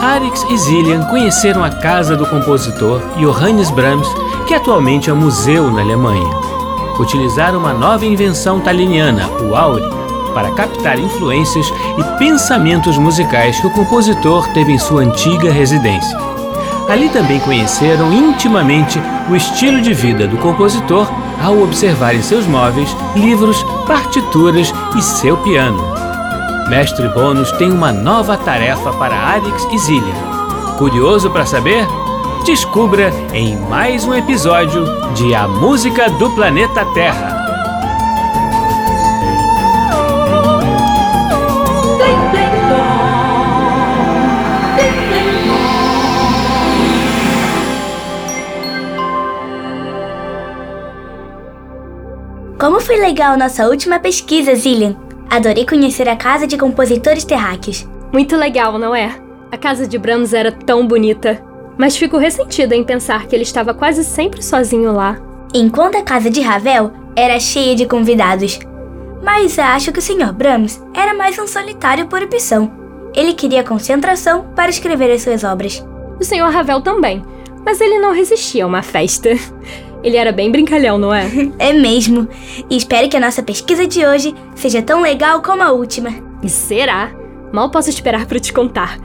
Arix e Zillian conheceram a casa do compositor Johannes Brahms, que atualmente é um museu na Alemanha. Utilizaram uma nova invenção taliniana, o Auri, para captar influências e pensamentos musicais que o compositor teve em sua antiga residência. Ali também conheceram intimamente o estilo de vida do compositor ao observarem seus móveis, livros, partituras e seu piano. Mestre Bônus tem uma nova tarefa para Arix e Zillian. Curioso para saber? Descubra em mais um episódio de A Música do Planeta Terra. Como foi legal nossa última pesquisa, Zillian! Adorei conhecer a casa de compositores terráqueos. Muito legal, não é? A casa de Brahms era tão bonita. Mas fico ressentida em pensar que ele estava quase sempre sozinho lá. Enquanto a casa de Ravel era cheia de convidados. Mas acho que o Sr. Brahms era mais um solitário por opção. Ele queria concentração para escrever as suas obras. O Sr. Ravel também, mas ele não resistia a uma festa. Ele era bem brincalhão, não é? é mesmo. E espero que a nossa pesquisa de hoje seja tão legal como a última. E será? Mal posso esperar para te contar.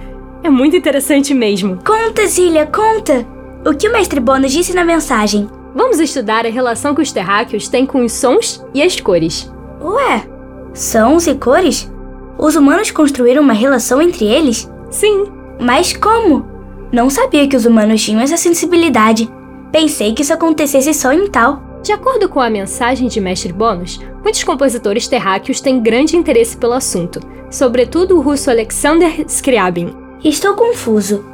É muito interessante mesmo. Conta, Zília, conta! O que o mestre Bônus disse na mensagem? Vamos estudar a relação que os terráqueos têm com os sons e as cores. Ué, sons e cores? Os humanos construíram uma relação entre eles? Sim. Mas como? Não sabia que os humanos tinham essa sensibilidade. Pensei que isso acontecesse só em tal. De acordo com a mensagem de Mestre Bônus, muitos compositores terráqueos têm grande interesse pelo assunto, sobretudo o russo Alexander Scriabin. Estou confuso.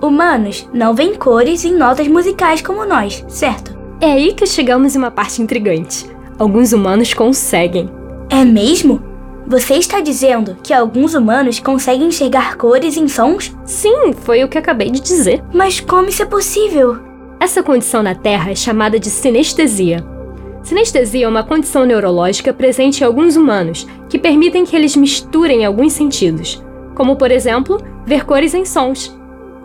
Humanos não veem cores em notas musicais como nós, certo? É aí que chegamos em uma parte intrigante. Alguns humanos conseguem. É mesmo? Você está dizendo que alguns humanos conseguem enxergar cores em sons? Sim, foi o que acabei de dizer. Mas como isso é possível? Essa condição na Terra é chamada de sinestesia. Sinestesia é uma condição neurológica presente em alguns humanos que permitem que eles misturem alguns sentidos, como, por exemplo, ver cores em sons,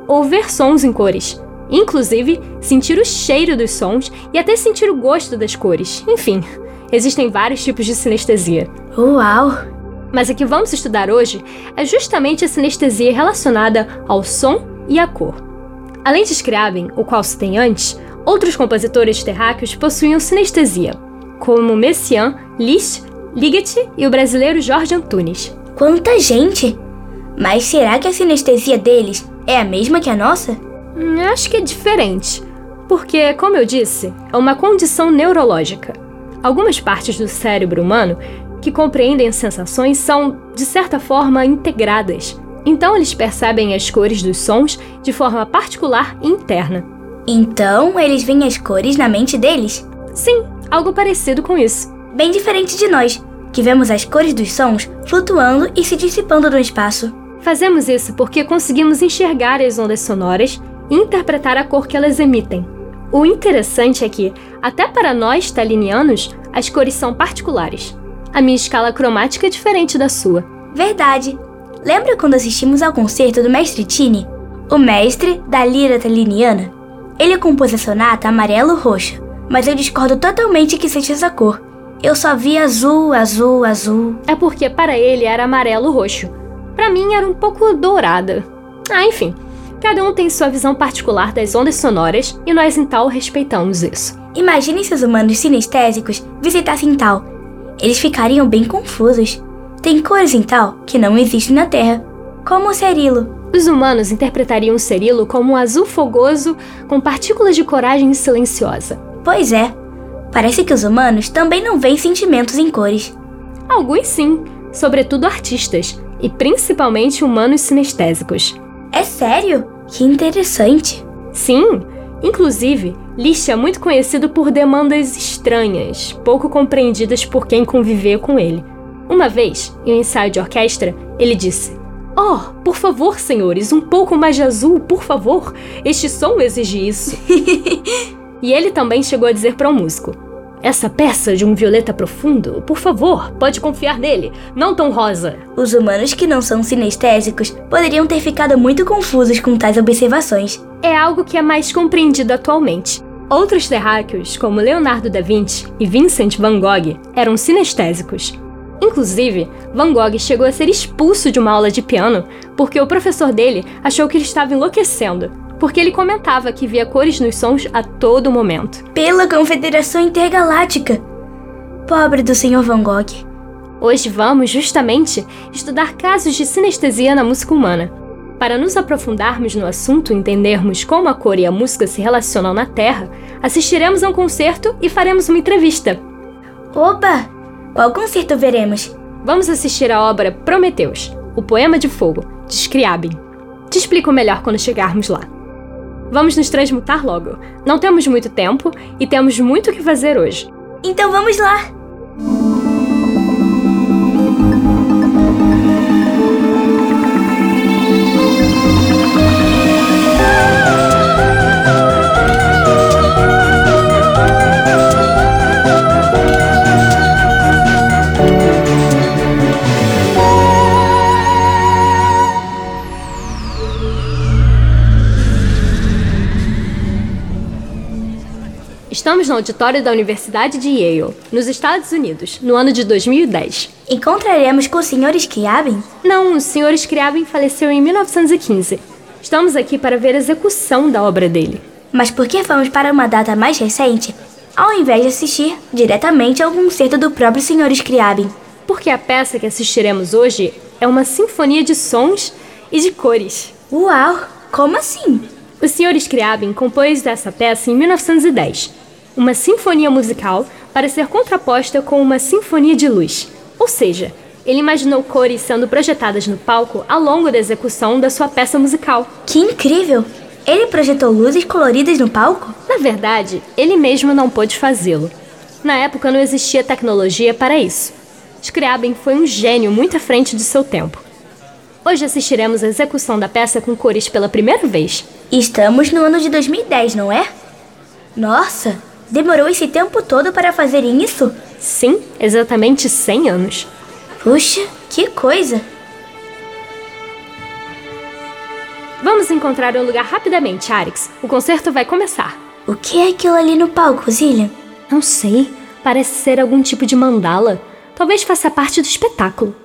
ou ver sons em cores, inclusive sentir o cheiro dos sons e até sentir o gosto das cores. Enfim, existem vários tipos de sinestesia. Uau! Mas a que vamos estudar hoje é justamente a sinestesia relacionada ao som e à cor. Além de Scriabin, o qual se tem antes, outros compositores terráqueos possuíam sinestesia, como Messiaen, Liszt, Ligeti e o brasileiro Jorge Antunes. Quanta gente! Mas será que a sinestesia deles é a mesma que a nossa? Hum, acho que é diferente, porque, como eu disse, é uma condição neurológica. Algumas partes do cérebro humano que compreendem as sensações são, de certa forma, integradas então eles percebem as cores dos sons de forma particular e interna. Então eles veem as cores na mente deles? Sim, algo parecido com isso. Bem diferente de nós, que vemos as cores dos sons flutuando e se dissipando no espaço. Fazemos isso porque conseguimos enxergar as ondas sonoras e interpretar a cor que elas emitem. O interessante é que, até para nós talinianos, as cores são particulares. A minha escala cromática é diferente da sua. Verdade. Lembra quando assistimos ao concerto do mestre Tini? O mestre da lira taliniana? Ele compôs a sonata amarelo-roxa, mas eu discordo totalmente que seja essa cor. Eu só vi azul, azul, azul. É porque para ele era amarelo-roxo. Para mim era um pouco dourada. Ah, enfim. Cada um tem sua visão particular das ondas sonoras e nós em tal respeitamos isso. Imaginem se os humanos sinestésicos visitassem tal. Eles ficariam bem confusos. Tem cores em tal que não existem na Terra, como o cerilo. Os humanos interpretariam o cerilo como um azul fogoso com partículas de coragem silenciosa. Pois é, parece que os humanos também não veem sentimentos em cores. Alguns sim, sobretudo artistas, e principalmente humanos sinestésicos. É sério? Que interessante. Sim, inclusive, Liszt é muito conhecido por demandas estranhas, pouco compreendidas por quem conviveu com ele. Uma vez, em um ensaio de orquestra, ele disse: Oh, por favor, senhores, um pouco mais de azul, por favor. Este som exige isso. e ele também chegou a dizer para um músico: essa peça de um violeta profundo, por favor, pode confiar nele, não tão rosa. Os humanos que não são sinestésicos poderiam ter ficado muito confusos com tais observações. É algo que é mais compreendido atualmente. Outros terráqueos, como Leonardo da Vinci e Vincent van Gogh, eram sinestésicos. Inclusive, Van Gogh chegou a ser expulso de uma aula de piano porque o professor dele achou que ele estava enlouquecendo porque ele comentava que via cores nos sons a todo momento. Pela Confederação Intergaláctica! Pobre do Sr. Van Gogh. Hoje vamos, justamente, estudar casos de sinestesia na música humana. Para nos aprofundarmos no assunto e entendermos como a cor e a música se relacionam na Terra, assistiremos a um concerto e faremos uma entrevista. Opa! Qual concerto veremos? Vamos assistir a obra Prometeus, o Poema de Fogo, de Scriabin. Te explico melhor quando chegarmos lá. Vamos nos transmutar logo. Não temos muito tempo e temos muito o que fazer hoje. Então vamos lá! Estamos no auditório da Universidade de Yale, nos Estados Unidos, no ano de 2010. Encontraremos com o Sr. Scriabin? Não, o Sr. Scriabin faleceu em 1915. Estamos aqui para ver a execução da obra dele. Mas por que vamos para uma data mais recente, ao invés de assistir diretamente ao concerto do próprio Sr. Scriabin? Porque a peça que assistiremos hoje é uma sinfonia de sons e de cores. Uau! Como assim? O Sr. Scriabin compôs essa peça em 1910 uma sinfonia musical para ser contraposta com uma sinfonia de luz. Ou seja, ele imaginou cores sendo projetadas no palco ao longo da execução da sua peça musical. Que incrível! Ele projetou luzes coloridas no palco? Na verdade, ele mesmo não pôde fazê-lo. Na época não existia tecnologia para isso. Scriabin foi um gênio muito à frente de seu tempo. Hoje assistiremos a execução da peça com cores pela primeira vez. Estamos no ano de 2010, não é? Nossa, Demorou esse tempo todo para fazer isso? Sim, exatamente 100 anos. Puxa, que coisa! Vamos encontrar um lugar rapidamente, Arix. O concerto vai começar. O que é aquilo ali no palco, Zillian? Não sei. Parece ser algum tipo de mandala. Talvez faça parte do espetáculo.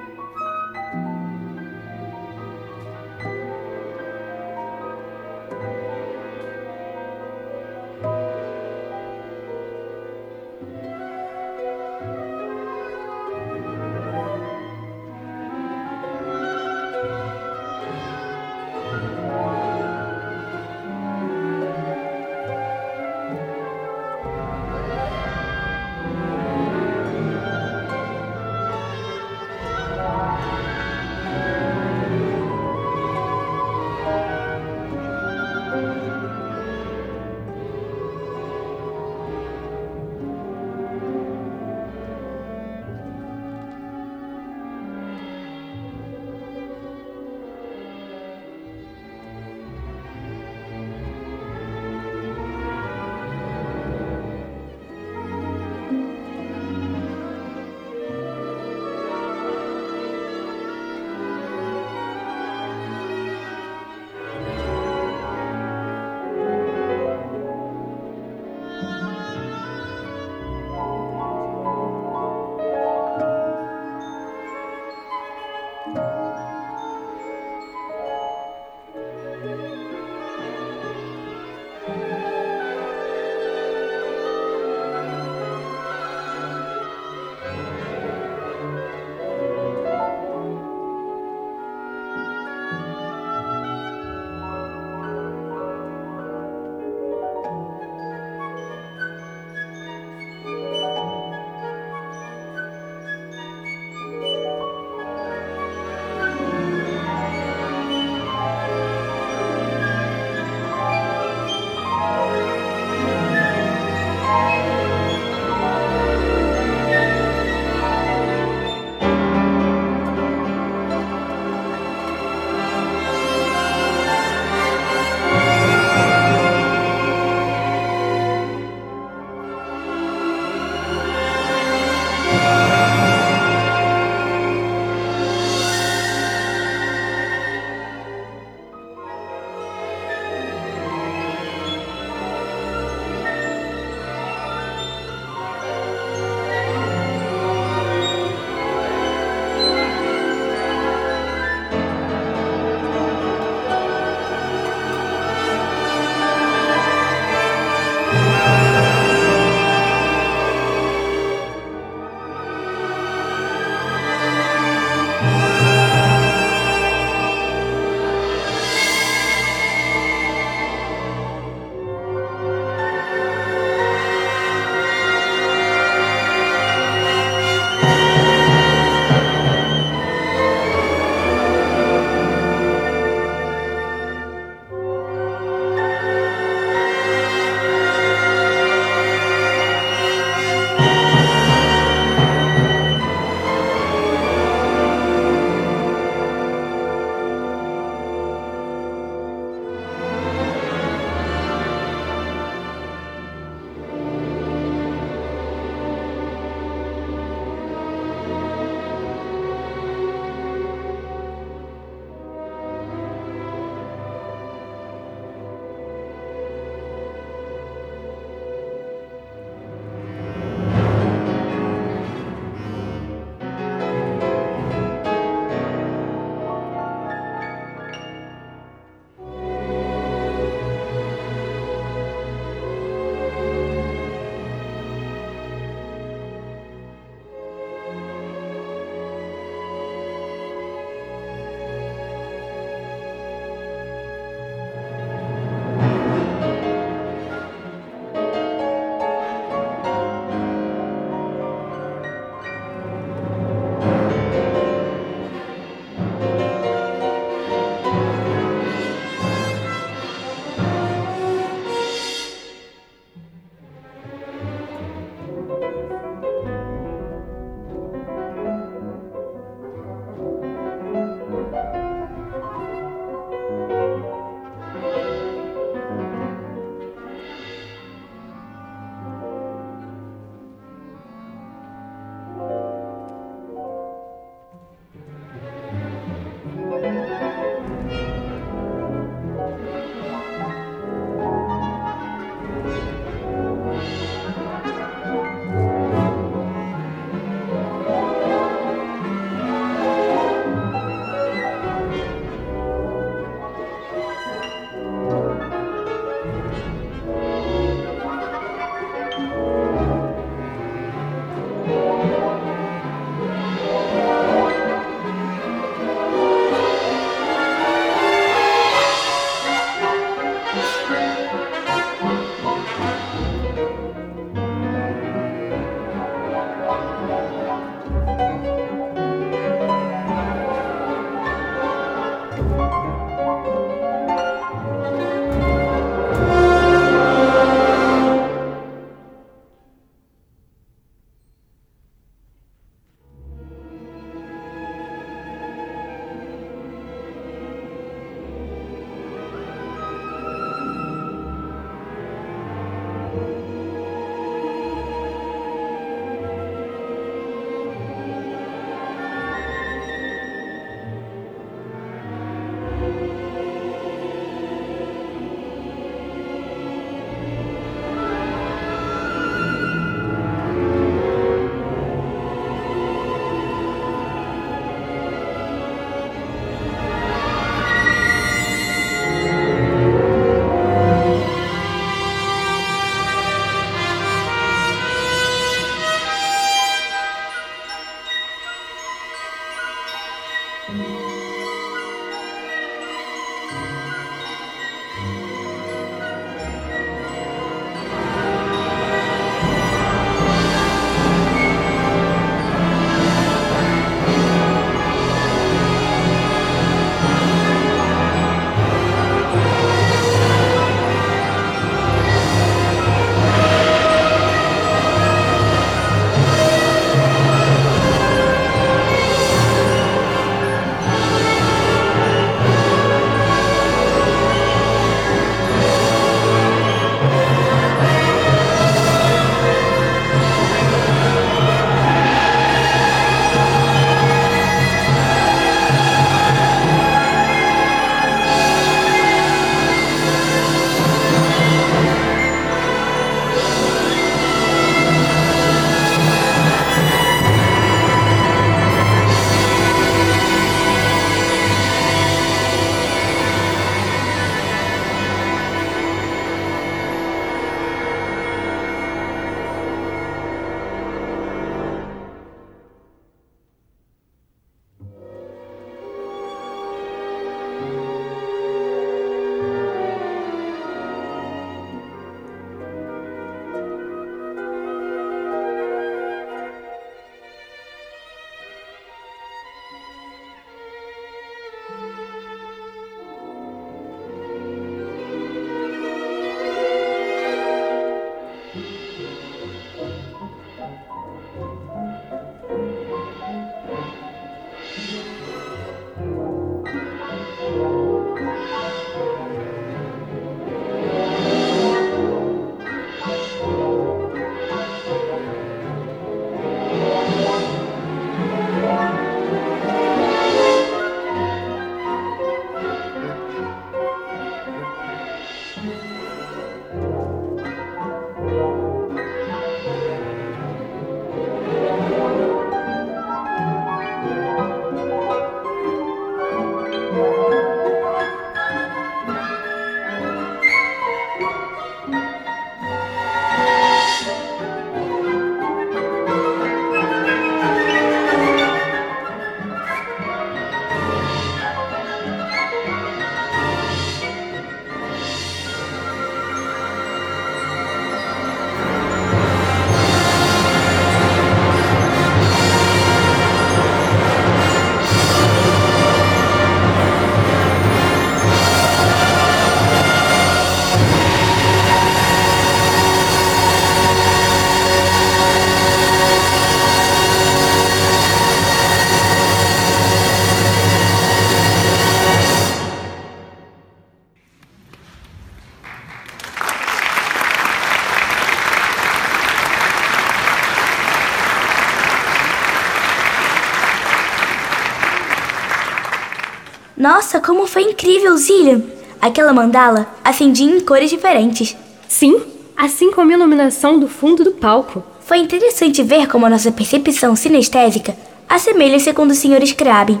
Nossa, como foi incrível, Zillian! Aquela mandala acendia em cores diferentes. Sim, assim como a iluminação do fundo do palco. Foi interessante ver como a nossa percepção sinestésica assemelha-se com do Sr. Scrabin.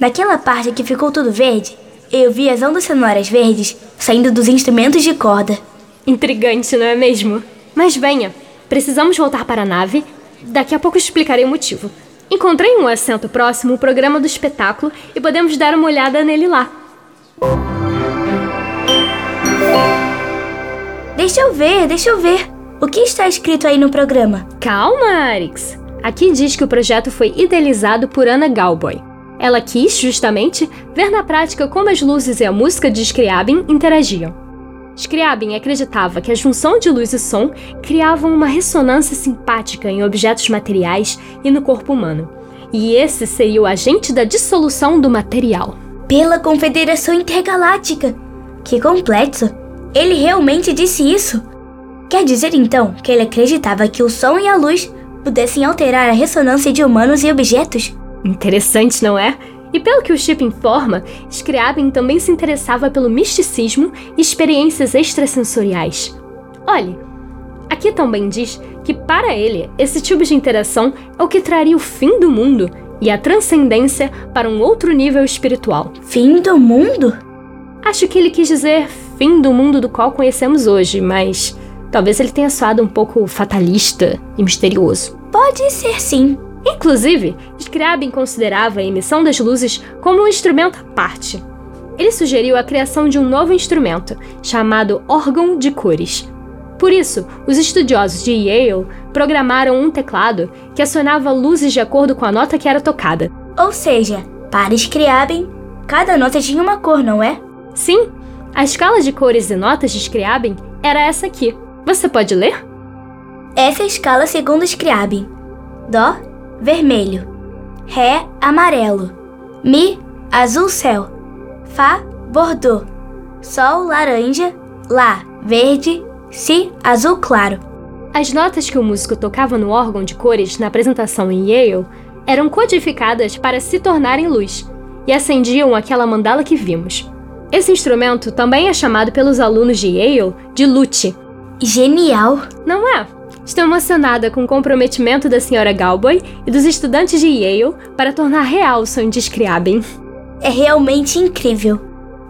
Naquela parte que ficou tudo verde, eu vi as ondas sonoras verdes saindo dos instrumentos de corda. Intrigante, não é mesmo? Mas venha, precisamos voltar para a nave. Daqui a pouco explicarei o motivo. Encontrei um assento próximo o programa do espetáculo e podemos dar uma olhada nele lá. Deixa eu ver, deixa eu ver. O que está escrito aí no programa? Calma, Arix. Aqui diz que o projeto foi idealizado por Anna Galboy. Ela quis, justamente, ver na prática como as luzes e a música de Scriabin interagiam. Scriabin acreditava que a junção de luz e som criavam uma ressonância simpática em objetos materiais e no corpo humano. E esse seria o agente da dissolução do material. Pela Confederação Intergaláctica! Que complexo! Ele realmente disse isso? Quer dizer então que ele acreditava que o som e a luz pudessem alterar a ressonância de humanos e objetos? Interessante, não é? E pelo que o Chip informa, Scriabin também se interessava pelo misticismo e experiências extrasensoriais. Olhe, aqui também diz que para ele esse tipo de interação é o que traria o fim do mundo e a transcendência para um outro nível espiritual. Fim do mundo? Acho que ele quis dizer fim do mundo do qual conhecemos hoje, mas talvez ele tenha soado um pouco fatalista e misterioso. Pode ser sim. Inclusive, Scriabin considerava a emissão das luzes como um instrumento à parte. Ele sugeriu a criação de um novo instrumento, chamado órgão de cores. Por isso, os estudiosos de Yale programaram um teclado que acionava luzes de acordo com a nota que era tocada. Ou seja, para Scriabin, cada nota tinha uma cor, não é? Sim, a escala de cores e notas de Scriabin era essa aqui. Você pode ler? Essa é a escala segundo Scriabin. Dó, vermelho. Ré, amarelo. Mi, azul céu. Fá, bordô. Sol, laranja. Lá, verde. Si, azul claro. As notas que o músico tocava no órgão de cores na apresentação em Yale eram codificadas para se tornarem luz e acendiam aquela mandala que vimos. Esse instrumento também é chamado pelos alunos de Yale de lute. Genial! Não é? Estou emocionada com o comprometimento da senhora Galboy e dos estudantes de Yale para tornar real o sonho de Scriabin. É realmente incrível.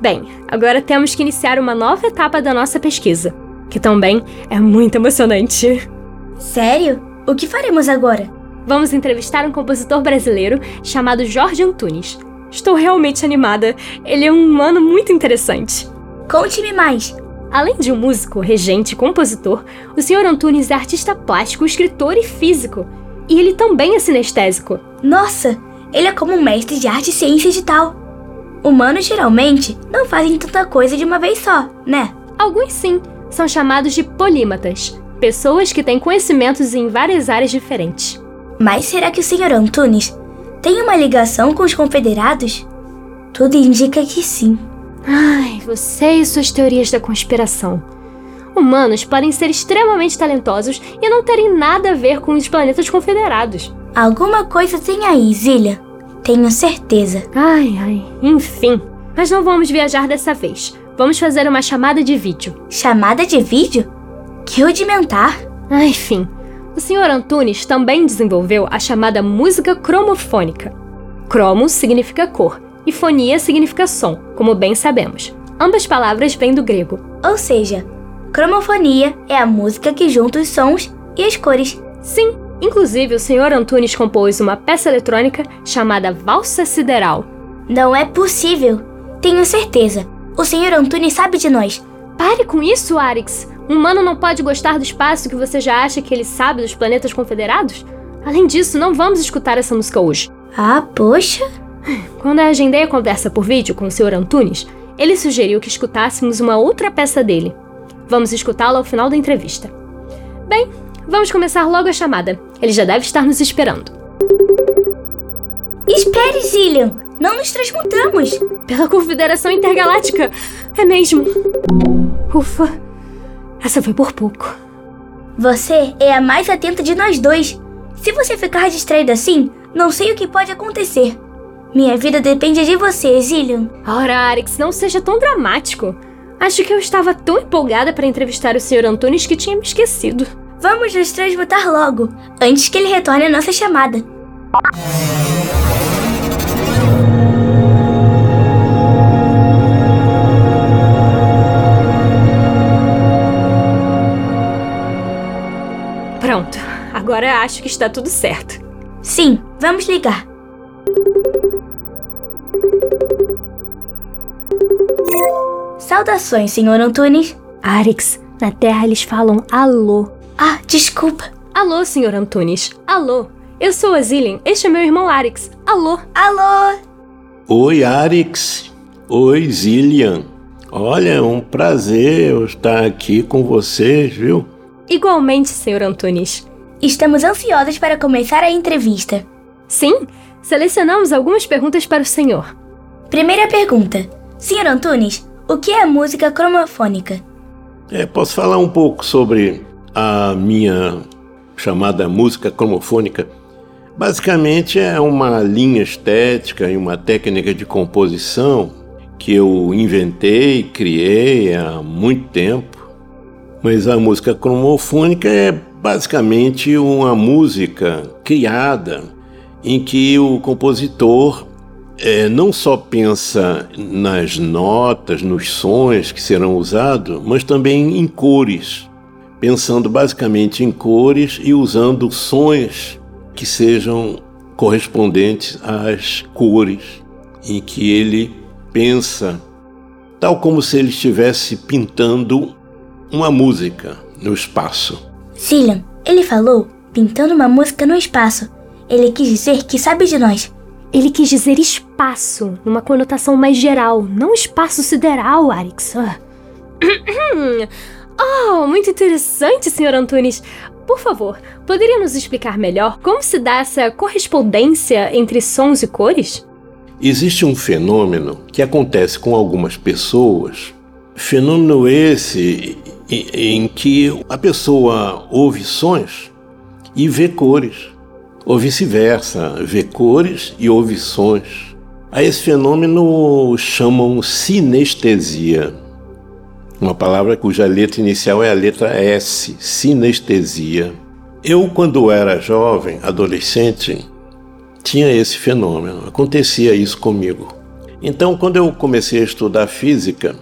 Bem, agora temos que iniciar uma nova etapa da nossa pesquisa, que também é muito emocionante. Sério? O que faremos agora? Vamos entrevistar um compositor brasileiro chamado Jorge Antunes. Estou realmente animada. Ele é um humano muito interessante. Conte-me mais. Além de um músico, regente e compositor, o Sr. Antunes é artista plástico, escritor e físico. E ele também é sinestésico. Nossa, ele é como um mestre de arte, ciência e tal. Humanos geralmente não fazem tanta coisa de uma vez só, né? Alguns sim, são chamados de polímatas, pessoas que têm conhecimentos em várias áreas diferentes. Mas será que o Sr. Antunes tem uma ligação com os confederados? Tudo indica que sim. Ai, você e suas teorias da conspiração. Humanos podem ser extremamente talentosos e não terem nada a ver com os planetas confederados. Alguma coisa tem aí, Zilha. Tenho certeza. Ai, ai, enfim. Mas não vamos viajar dessa vez. Vamos fazer uma chamada de vídeo. Chamada de vídeo? Que rudimentar. Ah, enfim. O Sr. Antunes também desenvolveu a chamada música cromofônica. Cromo significa cor e fonia significa som, como bem sabemos. Ambas palavras vêm do grego. Ou seja, cromofonia é a música que junta os sons e as cores. Sim, inclusive o Sr. Antunes compôs uma peça eletrônica chamada Valsa Sideral. Não é possível. Tenho certeza. O Sr. Antunes sabe de nós. Pare com isso, Arix. Um humano não pode gostar do espaço que você já acha que ele sabe dos planetas confederados? Além disso, não vamos escutar essa música hoje. Ah, poxa. Quando eu agendei a conversa por vídeo com o Sr. Antunes, ele sugeriu que escutássemos uma outra peça dele. Vamos escutá-la ao final da entrevista. Bem, vamos começar logo a chamada. Ele já deve estar nos esperando. Espere, Zillian! Não nos transmutamos! Pela Confederação Intergaláctica! É mesmo! Ufa! Essa foi por pouco. Você é a mais atenta de nós dois. Se você ficar distraído assim, não sei o que pode acontecer. Minha vida depende de você, Zillion. Ora, Arix, não seja tão dramático. Acho que eu estava tão empolgada para entrevistar o Sr. Antunes que tinha me esquecido. Vamos nos transmutar logo, antes que ele retorne a nossa chamada. Pronto, agora acho que está tudo certo. Sim, vamos ligar. Saudações, Sr. Antunes. Arix, na Terra eles falam alô. Ah, desculpa. Alô, Sr. Antunes. Alô. Eu sou a Zillian. Este é meu irmão Arix. Alô. Alô. Oi, Arix. Oi, Zillian. Olha, é um prazer eu estar aqui com vocês, viu? Igualmente, Sr. Antunes. Estamos ansiosos para começar a entrevista. Sim, selecionamos algumas perguntas para o senhor. Primeira pergunta. Sr. Antunes, o que é música cromofônica? É, posso falar um pouco sobre a minha chamada música cromofônica? Basicamente é uma linha estética e uma técnica de composição que eu inventei, criei há muito tempo. Mas a música cromofônica é basicamente uma música criada em que o compositor é, não só pensa nas notas, nos sons que serão usados, mas também em cores, pensando basicamente em cores e usando sons que sejam correspondentes às cores em que ele pensa, tal como se ele estivesse pintando uma música no espaço. Cillian, ele falou pintando uma música no espaço. Ele quis dizer que sabe de nós. Ele quis dizer espaço, numa conotação mais geral, não espaço sideral, Arix. Ah. Oh, muito interessante, Sr. Antunes. Por favor, poderia nos explicar melhor como se dá essa correspondência entre sons e cores? Existe um fenômeno que acontece com algumas pessoas, fenômeno esse em que a pessoa ouve sons e vê cores, ou vice-versa, vê cores e ouve sons. A esse fenômeno chamam sinestesia, uma palavra cuja letra inicial é a letra S, sinestesia. Eu, quando era jovem, adolescente, tinha esse fenômeno, acontecia isso comigo. Então, quando eu comecei a estudar física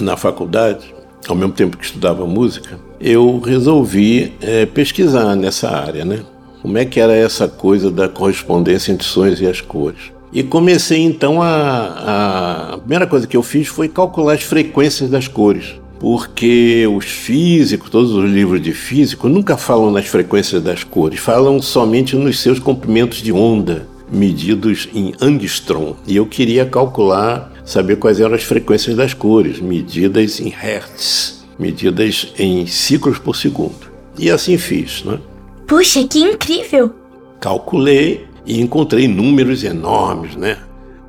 na faculdade, ao mesmo tempo que estudava música, eu resolvi é, pesquisar nessa área, né? Como é que era essa coisa da correspondência entre sons e as cores. E comecei então a, a. Primeira coisa que eu fiz foi calcular as frequências das cores. Porque os físicos, todos os livros de físico, nunca falam nas frequências das cores, falam somente nos seus comprimentos de onda, medidos em angstrom. E eu queria calcular saber quais eram as frequências das cores, medidas em hertz, medidas em ciclos por segundo. E assim fiz, né? Puxa, que incrível! Calculei e encontrei números enormes, né?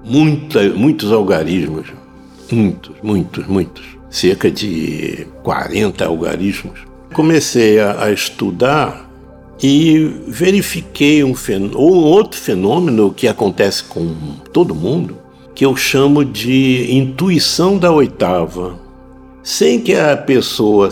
Muita, muitos algarismos, muitos, muitos, muitos, cerca de 40 algarismos. Comecei a, a estudar e verifiquei um, fenômeno, um outro fenômeno que acontece com todo mundo, que eu chamo de intuição da oitava. Sem que a pessoa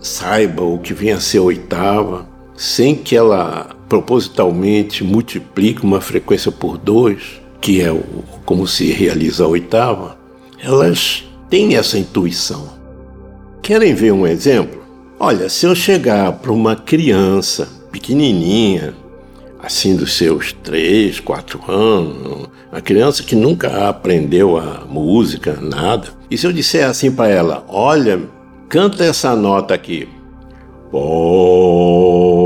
saiba o que vem a ser oitava, sem que ela propositalmente multiplique uma frequência por dois, que é o, como se realiza a oitava, elas têm essa intuição. Querem ver um exemplo? Olha, se eu chegar para uma criança pequenininha, assim dos seus três, quatro anos, a criança que nunca aprendeu a música, nada. E se eu disser assim para ela, olha, canta essa nota aqui, bom,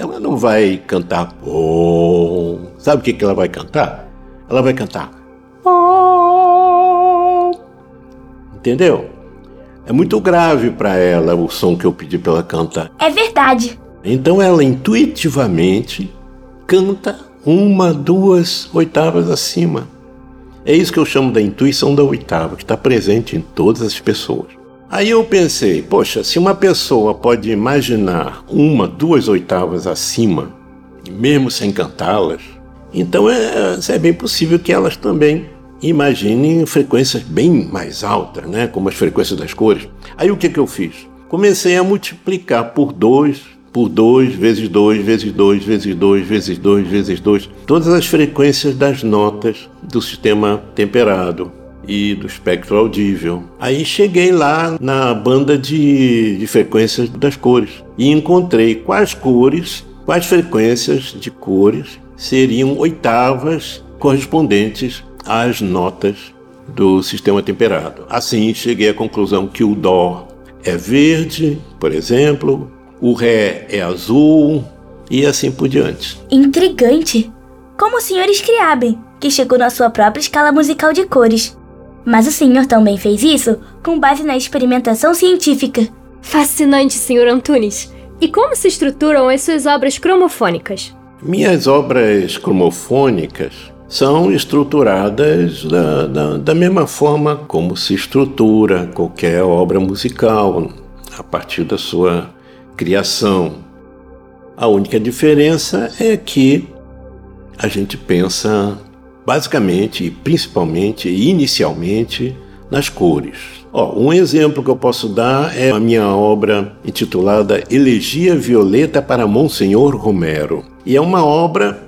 ela não vai cantar bom. Sabe o que, que ela vai cantar? Ela vai cantar bom. Entendeu? É muito grave para ela o som que eu pedi para ela cantar. É verdade. Então ela intuitivamente canta uma, duas oitavas acima. É isso que eu chamo da intuição da oitava, que está presente em todas as pessoas. Aí eu pensei, poxa, se uma pessoa pode imaginar uma, duas oitavas acima, mesmo sem cantá-las, Então é, é bem possível que elas também imaginem frequências bem mais altas, né? como as frequências das cores. Aí o que, que eu fiz? Comecei a multiplicar por 2, por 2, vezes 2, vezes 2, vezes 2, vezes 2, vezes 2, todas as frequências das notas do sistema temperado e do espectro audível. Aí cheguei lá na banda de, de frequências das cores e encontrei quais cores, quais frequências de cores seriam oitavas correspondentes às notas do sistema temperado. Assim, cheguei à conclusão que o Dó é verde, por exemplo, o Ré é azul e assim por diante. Intrigante! Como o Sr. Scriabin, que chegou na sua própria escala musical de cores. Mas o senhor também fez isso com base na experimentação científica. Fascinante, Sr. Antunes. E como se estruturam as suas obras cromofônicas? Minhas obras cromofônicas são estruturadas da, da, da, mesma forma como se estrutura qualquer obra musical, a partir da sua criação. A única diferença é que a gente pensa basicamente principalmente e inicialmente nas cores. Um exemplo que eu posso dar é a minha obra intitulada Elegia Violeta para Monsenhor Romero. E é uma obra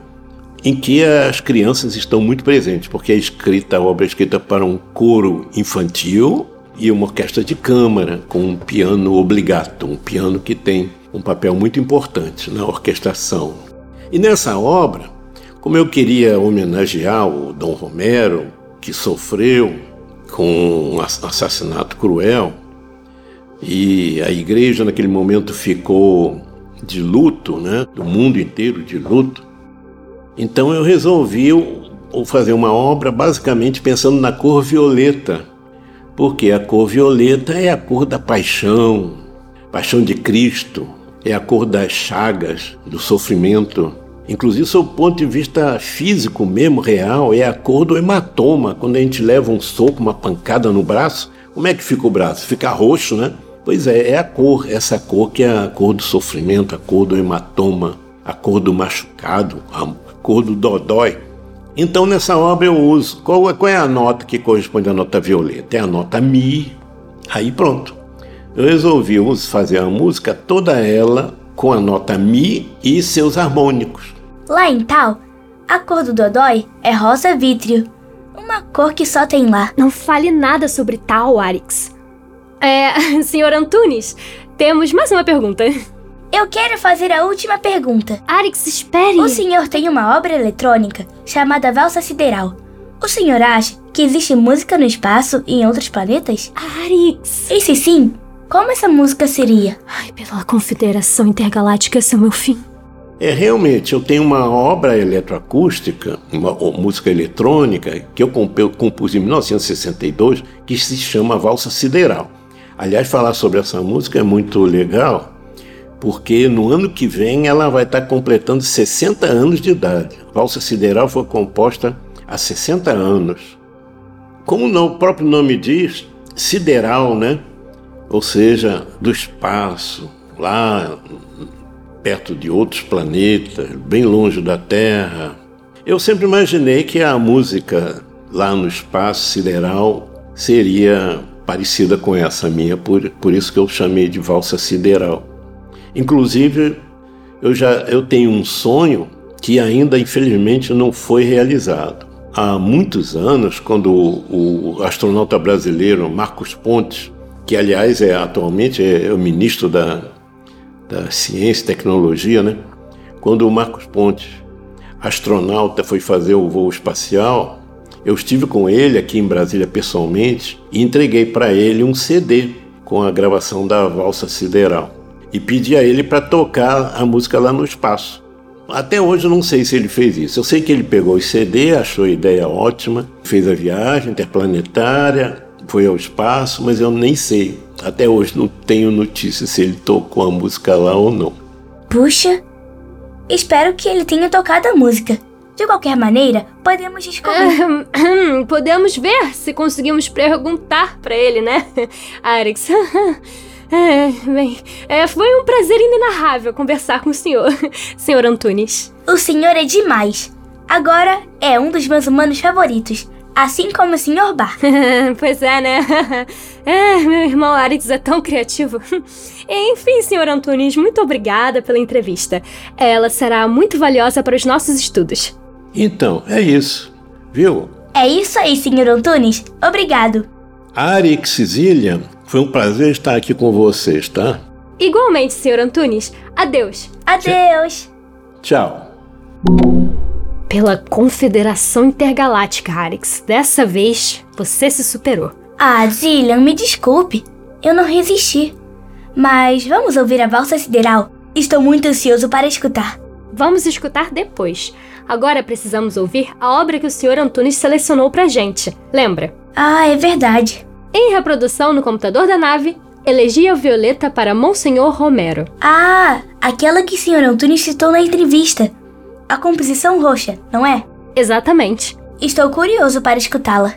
em que as crianças estão muito presentes, porque é escrita, a obra é escrita para um coro infantil e uma orquestra de câmara com um piano obligato, um piano que tem um papel muito importante na orquestração. E nessa obra, como eu queria homenagear o Dom Romero, que sofreu com um assassinato cruel, e a igreja naquele momento ficou de luto, né? Do mundo inteiro de luto. Então eu resolvi fazer uma obra basicamente pensando na cor violeta, porque a cor violeta é a cor da paixão, paixão de Cristo, é a cor das chagas, do sofrimento. Inclusive, do ponto de vista físico mesmo, real, é a cor do hematoma. Quando a gente leva um soco, uma pancada no braço, como é que fica o braço? Fica roxo, né? Pois é, é a cor, essa cor que é a cor do sofrimento, a cor do hematoma, a cor do machucado, a cor do dodói. Então, nessa obra eu uso. Qual, é, qual é a nota que corresponde à nota violeta? É a nota Mi. Aí pronto. Eu resolvi fazer a música toda ela com a nota Mi e seus harmônicos. Lá em Tal, a cor do Dodói é rosa vítreo. Uma cor que só tem lá. Não fale nada sobre Tal, Arix. É, senhor Antunes, temos mais uma pergunta. Eu quero fazer a última pergunta. Arix, espere! O senhor tem uma obra eletrônica chamada Valsa Sideral. O senhor acha que existe música no espaço e em outros planetas? Arix! E se sim, como essa música seria? Ai, pela Confederação Intergaláctica, esse é o meu fim. É, realmente, eu tenho uma obra eletroacústica, uma música eletrônica, que eu compus em 1962, que se chama Valsa Sideral. Aliás, falar sobre essa música é muito legal, porque no ano que vem ela vai estar completando 60 anos de idade. Valsa Sideral foi composta há 60 anos. Como o próprio nome diz, sideral, né? Ou seja, do espaço, lá perto de outros planetas, bem longe da Terra. Eu sempre imaginei que a música lá no espaço sideral seria parecida com essa minha, por, por isso que eu chamei de valsa sideral. Inclusive, eu já eu tenho um sonho que ainda infelizmente não foi realizado. Há muitos anos, quando o, o astronauta brasileiro Marcos Pontes que aliás é atualmente é o ministro da, da Ciência e Tecnologia, né? Quando o Marcos Pontes, astronauta, foi fazer o voo espacial, eu estive com ele aqui em Brasília pessoalmente e entreguei para ele um CD com a gravação da Valsa Sideral e pedi a ele para tocar a música lá no espaço. Até hoje não sei se ele fez isso. Eu sei que ele pegou o CD, achou a ideia ótima, fez a viagem interplanetária, foi ao espaço, mas eu nem sei. Até hoje não tenho notícia se ele tocou a música lá ou não. Puxa, espero que ele tenha tocado a música. De qualquer maneira, podemos descobrir. podemos ver se conseguimos perguntar para ele, né, Arix? É, bem, é, foi um prazer inenarrável conversar com o senhor, senhor Antunes. O senhor é demais. Agora é um dos meus humanos favoritos, assim como o Sr. Bar. pois é, né? é, meu irmão Arix é tão criativo. Enfim, Sr. Antunes, muito obrigada pela entrevista. Ela será muito valiosa para os nossos estudos. Então, é isso. Viu? É isso aí, Sr. Antunes. Obrigado. Arix Zillian, foi um prazer estar aqui com vocês, tá? Igualmente, Sr. Antunes. Adeus. Adeus. Tchau. Pela Confederação Intergaláctica, Arix. Dessa vez, você se superou. Ah, Zillian, me desculpe. Eu não resisti. Mas vamos ouvir a valsa sideral. Estou muito ansioso para escutar. Vamos escutar depois. Agora precisamos ouvir a obra que o Sr. Antunes selecionou pra gente. Lembra? Ah, é verdade. Em reprodução no computador da nave, Elegia Violeta para Monsenhor Romero. Ah, aquela que o Sr. Antunes citou na entrevista. A composição roxa, não é? Exatamente. Estou curioso para escutá-la.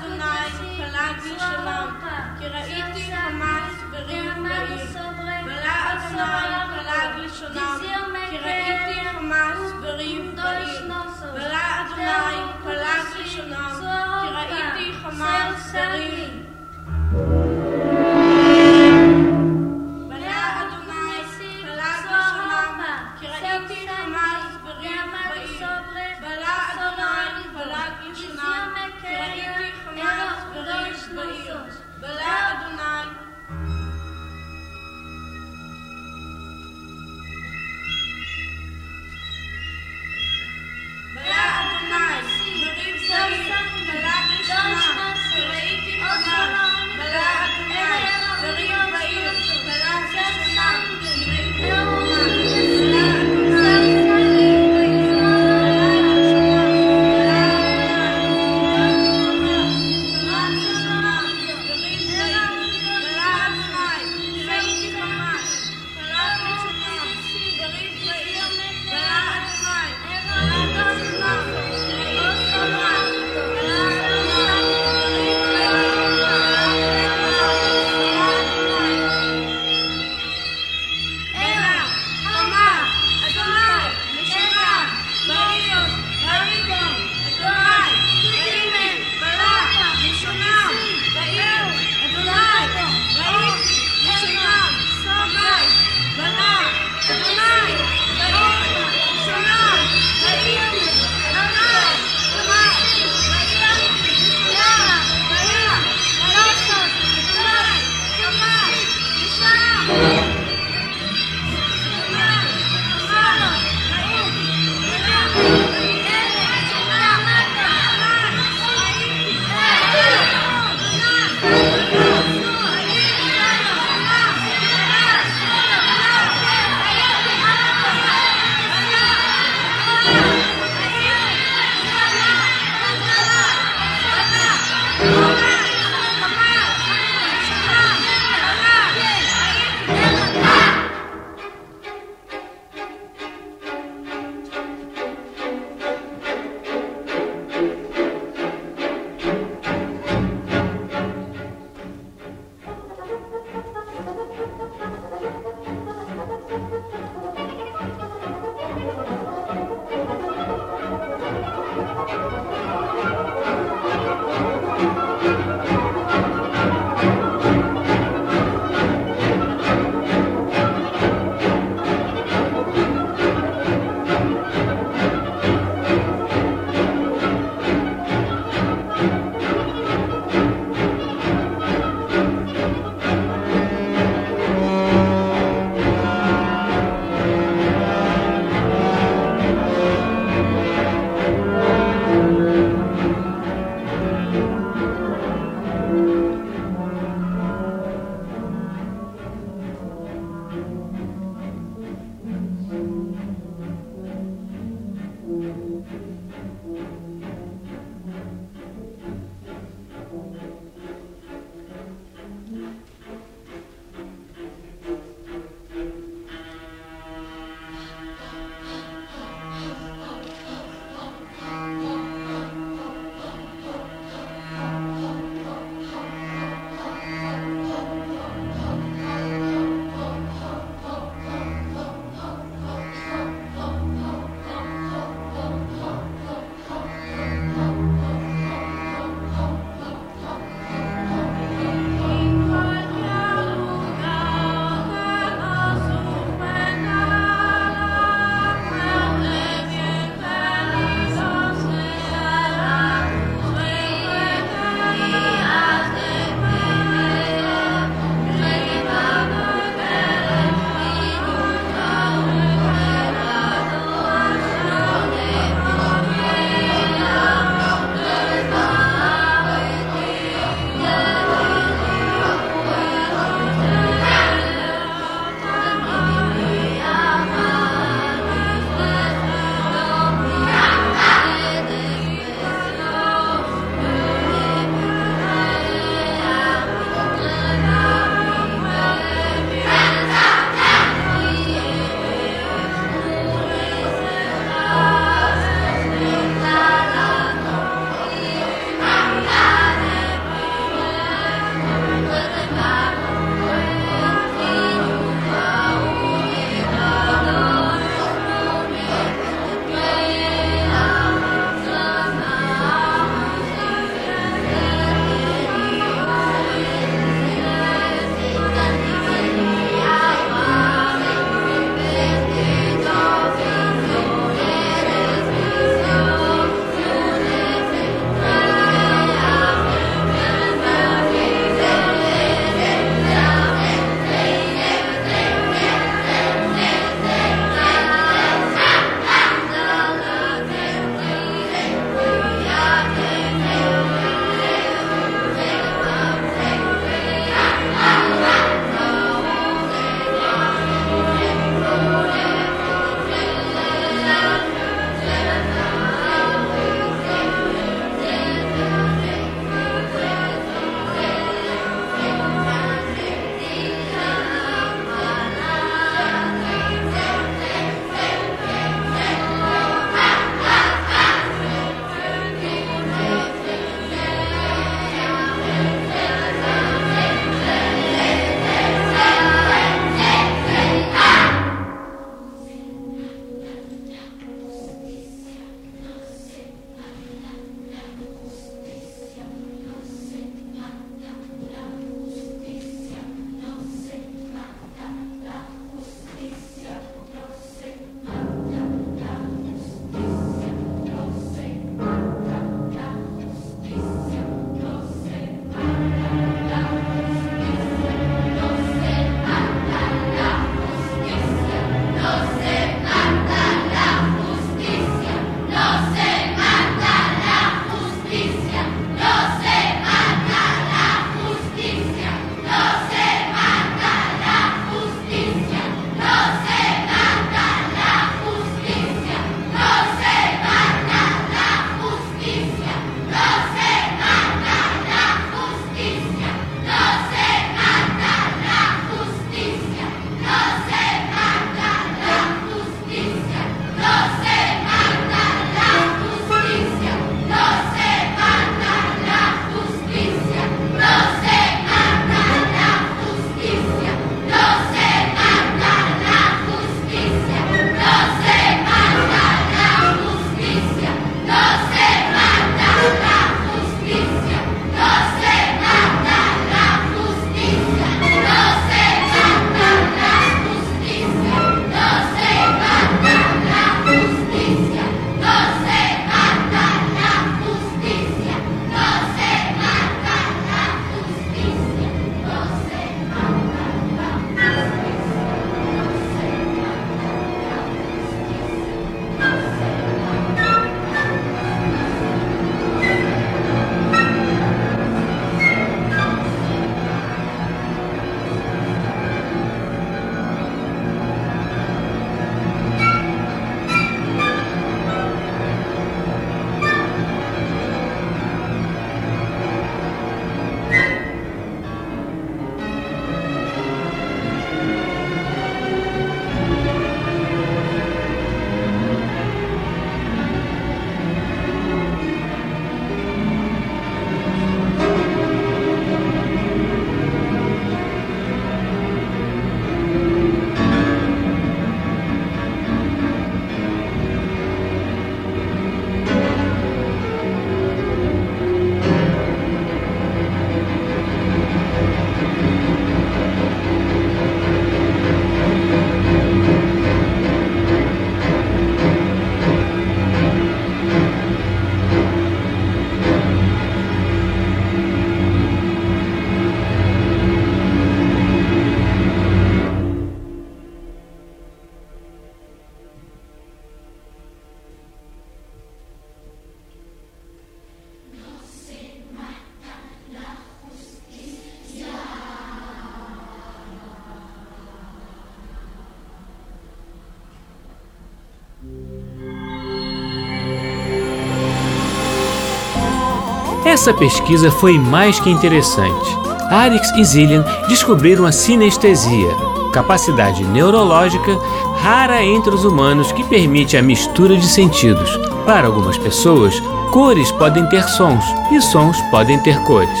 Essa pesquisa foi mais que interessante. Arix e Zillian descobriram a sinestesia, capacidade neurológica rara entre os humanos que permite a mistura de sentidos. Para algumas pessoas, cores podem ter sons e sons podem ter cores.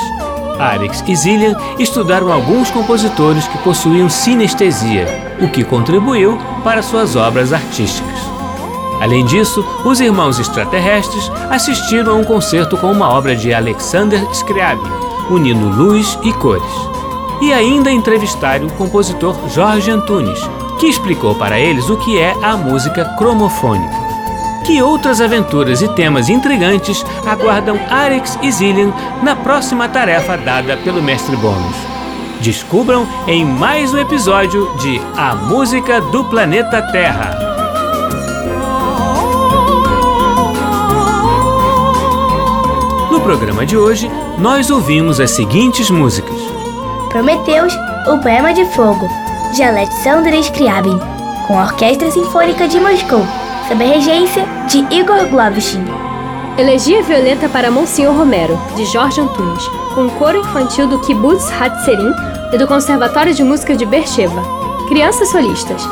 Arix e Zillian estudaram alguns compositores que possuíam sinestesia, o que contribuiu para suas obras artísticas. Além disso, os irmãos extraterrestres assistiram a um concerto com uma obra de Alexander Scriabin, unindo luz e cores. E ainda entrevistaram o compositor Jorge Antunes, que explicou para eles o que é a música cromofônica. Que outras aventuras e temas intrigantes aguardam Arix e Zillian na próxima tarefa dada pelo Mestre Bônus? Descubram em mais um episódio de A Música do Planeta Terra. Programa de hoje, nós ouvimos as seguintes músicas: Prometeus, o Poema de Fogo, de Alexander Scriabin, com a Orquestra Sinfônica de Moscou, sob a regência de Igor Glovshin. Elegia Violenta para Monsenhor Romero, de Jorge Antunes, com o coro infantil do Kibbutz Hatzerim e do Conservatório de Música de Beersheba. Crianças solistas,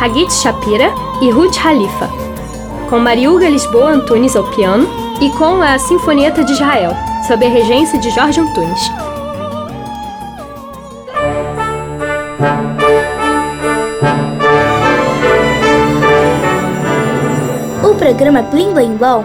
Hagit Shapira e Ruth Halifa, com Mariuga Lisboa Antunes ao piano e com a Sinfonieta de Israel, sob a regência de Jorge Antunes. O programa Blim Blim Blom